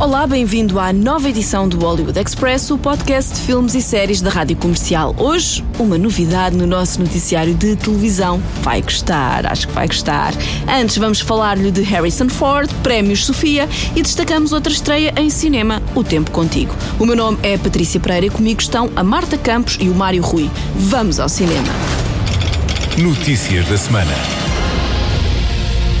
Olá, bem-vindo à nova edição do Hollywood Express, o podcast de filmes e séries da Rádio Comercial. Hoje, uma novidade no nosso noticiário de televisão. Vai gostar, acho que vai gostar. Antes, vamos falar-lhe de Harrison Ford, Prémios Sofia e destacamos outra estreia em cinema, O Tempo Contigo. O meu nome é Patrícia Pereira e comigo estão a Marta Campos e o Mário Rui. Vamos ao cinema. Notícias da semana.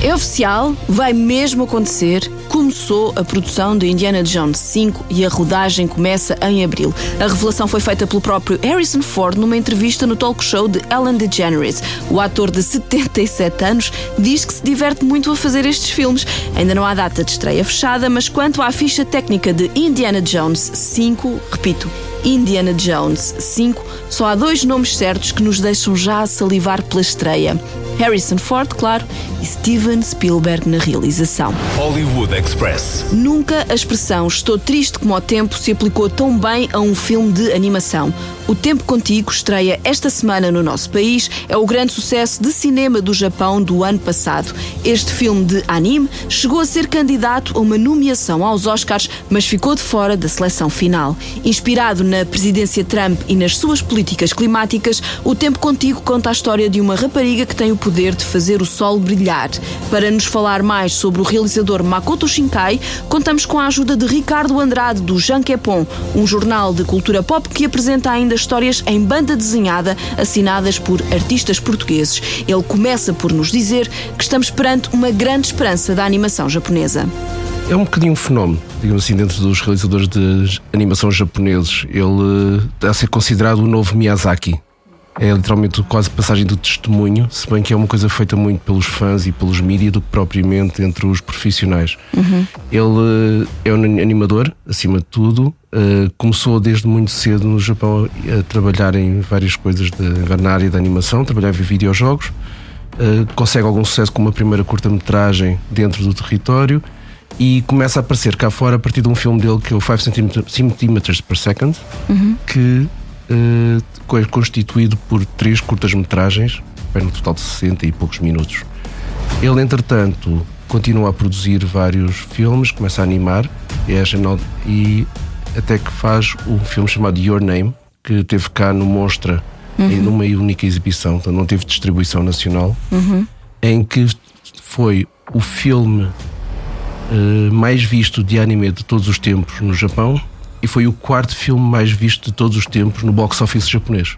É oficial, vai mesmo acontecer. Começou a produção de Indiana Jones 5 e a rodagem começa em abril. A revelação foi feita pelo próprio Harrison Ford numa entrevista no talk show de Ellen DeGeneres. O ator de 77 anos diz que se diverte muito a fazer estes filmes. Ainda não há data de estreia fechada, mas quanto à ficha técnica de Indiana Jones 5, repito, Indiana Jones 5, só há dois nomes certos que nos deixam já a salivar pela estreia. Harrison Ford, claro, e Steven Spielberg na realização. Hollywood Express. Nunca a expressão estou triste como o tempo se aplicou tão bem a um filme de animação. O Tempo Contigo estreia esta semana no nosso país, é o grande sucesso de cinema do Japão do ano passado. Este filme de anime chegou a ser candidato a uma nomeação aos Oscars, mas ficou de fora da seleção final. Inspirado na presidência Trump e nas suas políticas climáticas, O Tempo Contigo conta a história de uma rapariga que tem o poder de fazer o sol brilhar. Para nos falar mais sobre o realizador Makoto Shinkai, contamos com a ajuda de Ricardo Andrade do Janquepon, um jornal de cultura pop que apresenta ainda histórias em banda desenhada assinadas por artistas portugueses. Ele começa por nos dizer que estamos perante uma grande esperança da animação japonesa. É um bocadinho um fenómeno, digamos assim, dentro dos realizadores de animação japoneses. Ele está a ser considerado o novo Miyazaki. É literalmente quase passagem do testemunho, se bem que é uma coisa feita muito pelos fãs e pelos mídias do que propriamente entre os profissionais. Ele eh, é um animador, acima de tudo. eh, começou desde muito cedo no Japão a trabalhar em várias coisas de, na área da animação, trabalhava em videojogos. eh, consegue algum sucesso com uma primeira curta-metragem dentro do território e começa a aparecer cá fora a partir de um filme dele que é o 5 cm per second, que eh, é constituído por três curtas-metragens, no total de 60 e poucos minutos. Ele, entretanto, continua a produzir vários filmes, começa a animar e, é genial- e até que faz um filme chamado Your Name, que teve cá no Mostra em numa única exibição, então não teve distribuição nacional, em que foi o filme eh, mais visto de anime de todos os tempos no Japão e foi o quarto filme mais visto de todos os tempos no box office japonês.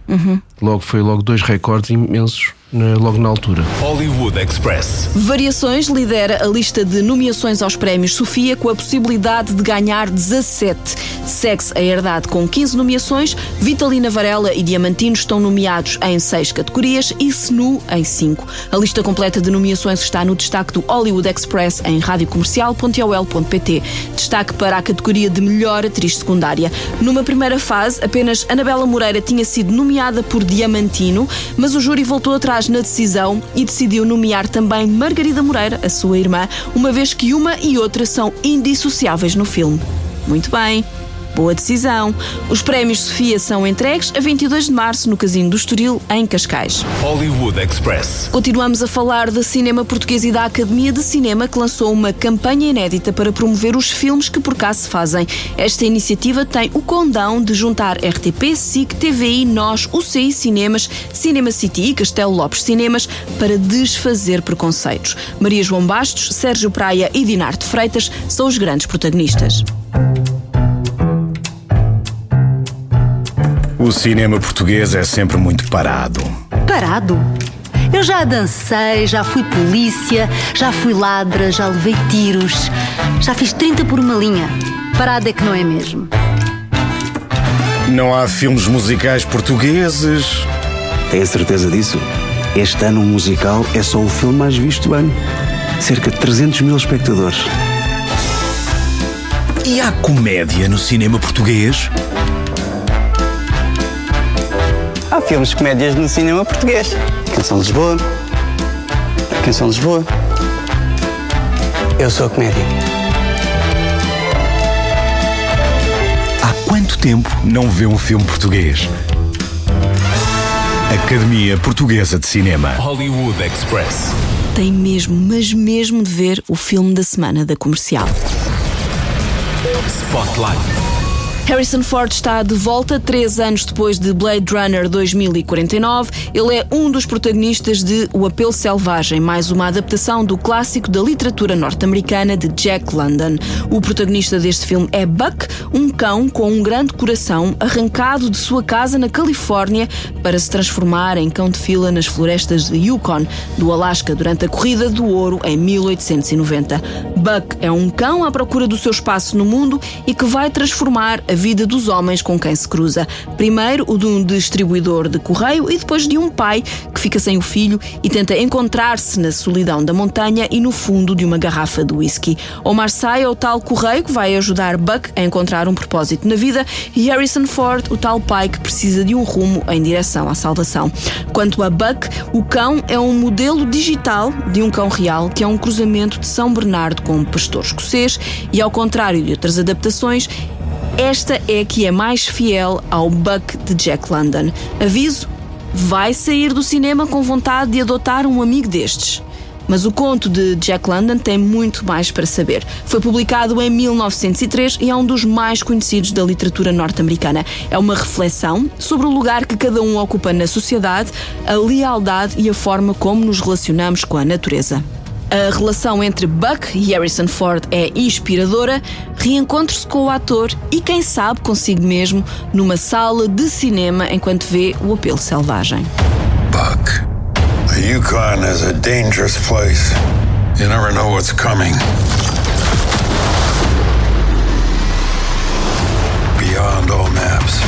Logo foi logo dois recordes imensos logo na altura. Hollywood Express. Variações lidera a lista de nomeações aos prémios Sofia com a possibilidade de ganhar 17. Segue-se a Herdade com 15 nomeações, Vitalina Varela e Diamantino estão nomeados em 6 categorias e Senu em 5. A lista completa de nomeações está no destaque do Hollywood Express em radiocomercial.ol.pt. Destaque para a categoria de melhor atriz secundária. Numa primeira fase, apenas Anabela Moreira tinha sido nomeada por Diamantino, mas o júri voltou atrás na decisão e decidiu nomear também Margarida Moreira, a sua irmã, uma vez que uma e outra são indissociáveis no filme. Muito bem. Boa decisão. Os prémios Sofia são entregues a 22 de março no Casino do Estoril, em Cascais. Hollywood Express. Continuamos a falar de cinema português e da Academia de Cinema, que lançou uma campanha inédita para promover os filmes que por cá se fazem. Esta iniciativa tem o condão de juntar RTP, SIC, TVI, Nós, UCI Cinemas, Cinema City e Castelo Lopes Cinemas para desfazer preconceitos. Maria João Bastos, Sérgio Praia e Dinarte Freitas são os grandes protagonistas. O cinema português é sempre muito parado. Parado? Eu já dancei, já fui polícia, já fui ladra, já levei tiros, já fiz 30 por uma linha. Parado é que não é mesmo. Não há filmes musicais portugueses. Tem a certeza disso? Este ano o musical é só o filme mais visto do ano. Cerca de 300 mil espectadores. E há comédia no cinema português? Filmes de comédias no cinema português. Canção de Lisboa. Canção de Lisboa. Eu sou a comédia. Há quanto tempo não vê um filme português? Academia Portuguesa de Cinema. Hollywood Express. Tem mesmo, mas mesmo de ver o filme da semana da comercial. Spotlight. Harrison Ford está de volta três anos depois de Blade Runner 2049. Ele é um dos protagonistas de O Apelo Selvagem, mais uma adaptação do clássico da literatura norte-americana de Jack London. O protagonista deste filme é Buck, um cão com um grande coração arrancado de sua casa na Califórnia para se transformar em cão de fila nas florestas de Yukon, do Alasca, durante a Corrida do Ouro em 1890. Buck é um cão à procura do seu espaço no mundo e que vai transformar a vida dos homens com quem se cruza. Primeiro o de um distribuidor de correio e depois de um pai fica sem o filho e tenta encontrar-se na solidão da montanha e no fundo de uma garrafa de whisky. Omar Sy é o tal correio que vai ajudar Buck a encontrar um propósito na vida e Harrison Ford, o tal pai que precisa de um rumo em direção à salvação. Quanto a Buck, o cão é um modelo digital de um cão real que é um cruzamento de São Bernardo com um pastor escocês e, ao contrário de outras adaptações, esta é que é mais fiel ao Buck de Jack London. Aviso: vai sair do cinema com vontade de adotar um amigo destes. Mas o conto de Jack London tem muito mais para saber. Foi publicado em 1903 e é um dos mais conhecidos da literatura norte-americana. É uma reflexão sobre o lugar que cada um ocupa na sociedade, a lealdade e a forma como nos relacionamos com a natureza. A relação entre Buck e Harrison Ford é inspiradora. Reencontre-se com o ator e, quem sabe, consigo mesmo, numa sala de cinema enquanto vê o apelo selvagem. Buck, the Yukon is a dangerous place. You never know what's coming. Beyond all maps.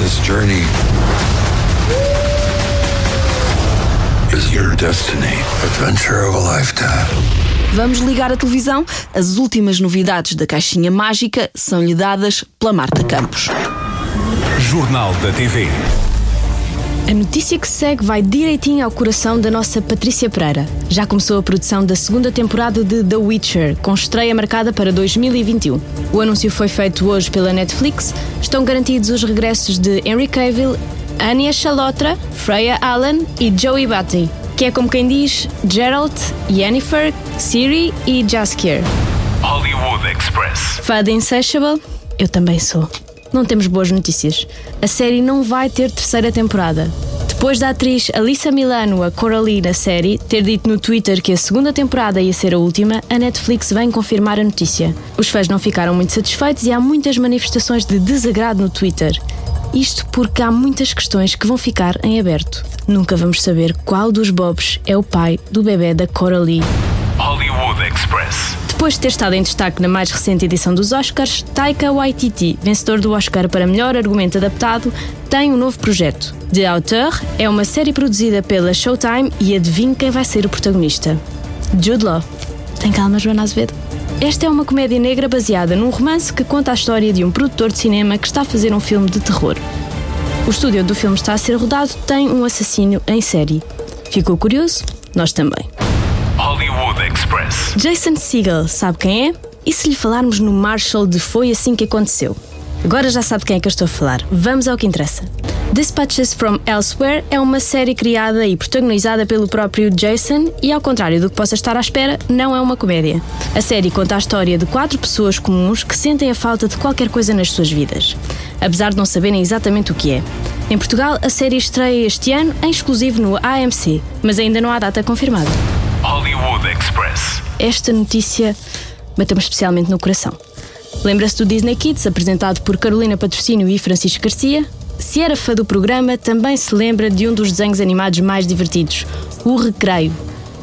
This journey destiny. Adventure of a lifetime. Vamos ligar a televisão? As últimas novidades da caixinha mágica são-lhe dadas pela Marta Campos. Jornal da TV. A notícia que segue vai direitinho ao coração da nossa Patrícia Pereira. Já começou a produção da segunda temporada de The Witcher, com estreia marcada para 2021. O anúncio foi feito hoje pela Netflix. Estão garantidos os regressos de Henry Cavill, Anya Chalotra, Freya Allen e Joey Batty, que é como quem diz Geralt, Yennefer, Ciri e Jaskier. Hollywood Express. Fã de Insatiable? Eu também sou. Não temos boas notícias. A série não vai ter terceira temporada. Depois da atriz Alissa Milano, a Coralie na série, ter dito no Twitter que a segunda temporada ia ser a última, a Netflix vem confirmar a notícia. Os fãs não ficaram muito satisfeitos e há muitas manifestações de desagrado no Twitter. Isto porque há muitas questões que vão ficar em aberto. Nunca vamos saber qual dos Bobs é o pai do bebê da Coralie. Hollywood Express. Depois de ter estado em destaque na mais recente edição dos Oscars, Taika Waititi, vencedor do Oscar para melhor argumento adaptado, tem um novo projeto. The Auteur é uma série produzida pela Showtime e adivinhe quem vai ser o protagonista. Jude Law. Tem calma, Joana Azevedo. Esta é uma comédia negra baseada num romance que conta a história de um produtor de cinema que está a fazer um filme de terror. O estúdio do filme está a ser rodado tem um assassino em série. Ficou curioso? Nós também. Hollywood Express. Jason Segel, sabe quem é? E se lhe falarmos no Marshall de Foi Assim que Aconteceu? Agora já sabe quem é que eu estou a falar. Vamos ao que interessa. Dispatches from Elsewhere é uma série criada e protagonizada pelo próprio Jason e, ao contrário do que possa estar à espera, não é uma comédia. A série conta a história de quatro pessoas comuns que sentem a falta de qualquer coisa nas suas vidas, apesar de não saberem exatamente o que é. Em Portugal, a série estreia este ano em exclusivo no AMC, mas ainda não há data confirmada. Hollywood Express. Esta notícia bateu-me especialmente no coração. Lembra-se do Disney Kids, apresentado por Carolina Patrocínio e Francisco Garcia? Se era fã do programa, também se lembra de um dos desenhos animados mais divertidos, O Recreio.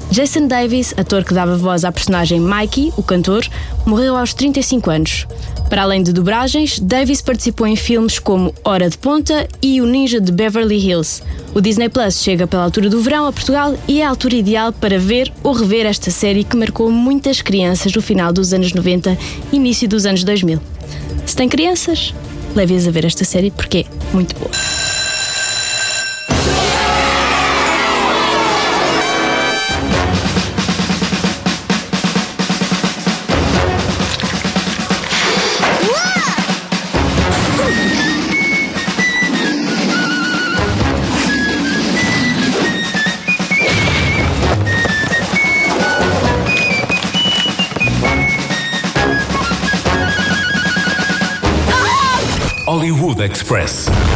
Jason Davis, ator que dava voz à personagem Mikey, o cantor, morreu aos 35 anos. Para além de dobragens, Davis participou em filmes como Hora de Ponta e O Ninja de Beverly Hills. O Disney Plus chega pela altura do verão a Portugal e é a altura ideal para ver ou rever esta série que marcou muitas crianças no final dos anos 90 e início dos anos 2000. Se tem crianças, leve-as a ver esta série porque é muito boa. Express.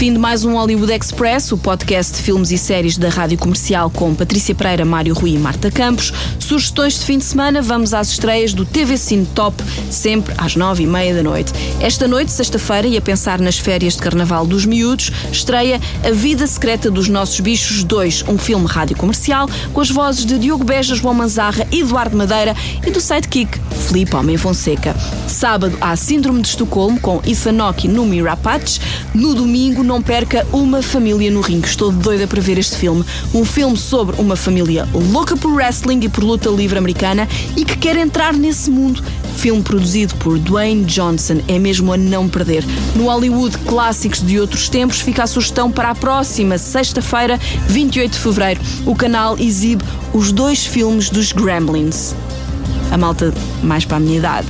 Fim de mais um Hollywood Express, o podcast de filmes e séries da Rádio Comercial com Patrícia Pereira, Mário Rui e Marta Campos. Sugestões de fim de semana, vamos às estreias do TV Cine Top, sempre às nove e meia da noite. Esta noite, sexta-feira, e a pensar nas férias de Carnaval dos Miúdos, estreia A Vida Secreta dos Nossos Bichos 2, um filme rádio comercial com as vozes de Diogo Beja, João Manzarra, Eduardo Madeira e do sidekick Felipe Homem Fonseca. Sábado há Síndrome de Estocolmo com Ethan Hawke no Mirapatch. No domingo não perca Uma Família no Ringue. Estou doida para ver este filme. Um filme sobre uma família louca por wrestling e por luta livre americana e que quer entrar nesse mundo. Filme produzido por Dwayne Johnson. É mesmo a não perder. No Hollywood Clássicos de Outros Tempos fica a sugestão para a próxima sexta-feira, 28 de fevereiro. O canal exibe os dois filmes dos Gremlins. A malta mais para a minha idade,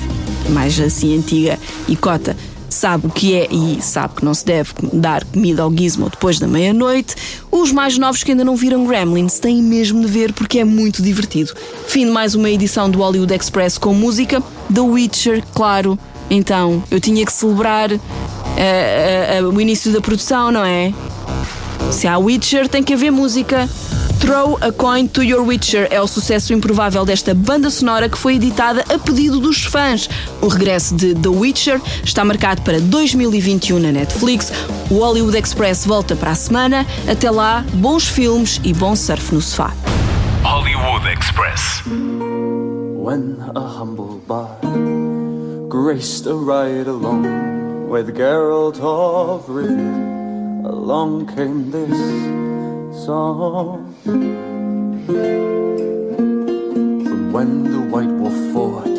mais assim antiga e cota, sabe o que é e sabe que não se deve dar comida ao gizmo depois da meia-noite. Os mais novos que ainda não viram Gremlins têm mesmo de ver porque é muito divertido. Fim de mais uma edição do Hollywood Express com música. The Witcher, claro. Então, eu tinha que celebrar uh, uh, uh, o início da produção, não é? Se há Witcher, tem que haver música. Throw a Coin to Your Witcher é o sucesso improvável desta banda sonora que foi editada a pedido dos fãs. O regresso de The Witcher está marcado para 2021 na Netflix. O Hollywood Express volta para a semana. Até lá, bons filmes e bom surf no sofá. Hollywood Express. When a humble bard graced a ride along with Geralt of Rivia, along came this song. From when the White Wolf fought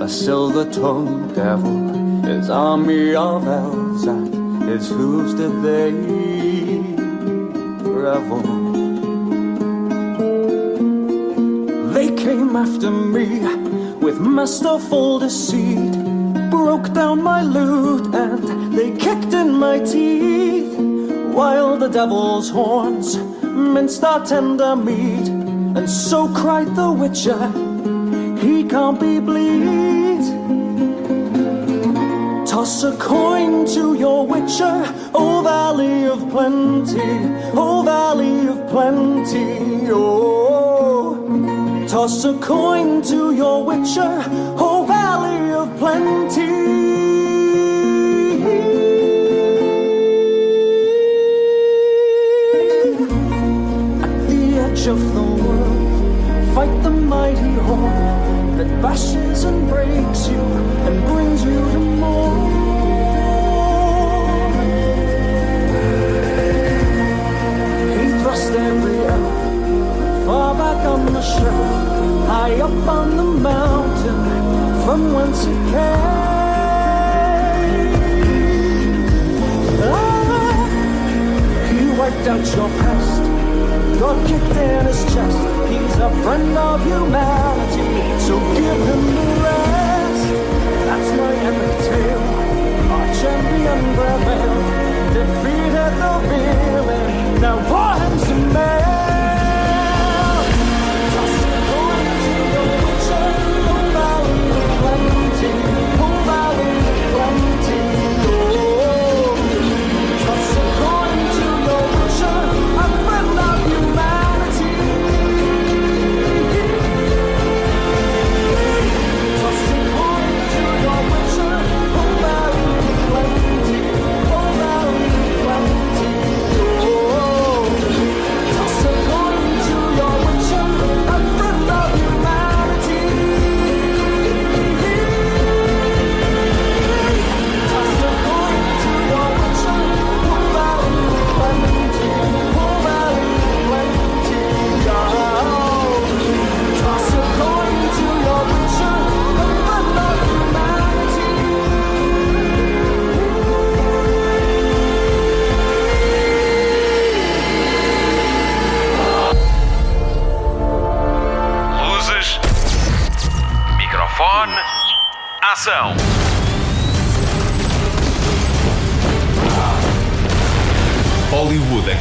a silver-tongued devil, his army of elves at his hooves did they revel. They came after me with masterful deceit, broke down my lute and they kicked in my teeth, while the devil's horns minced our tender meat, and so cried the witcher, he can't be bleed. Toss a coin to your witcher, O Valley of Plenty, O Valley of Plenty, oh. Toss a coin to your witcher, O Valley of Plenty. passion.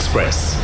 Express.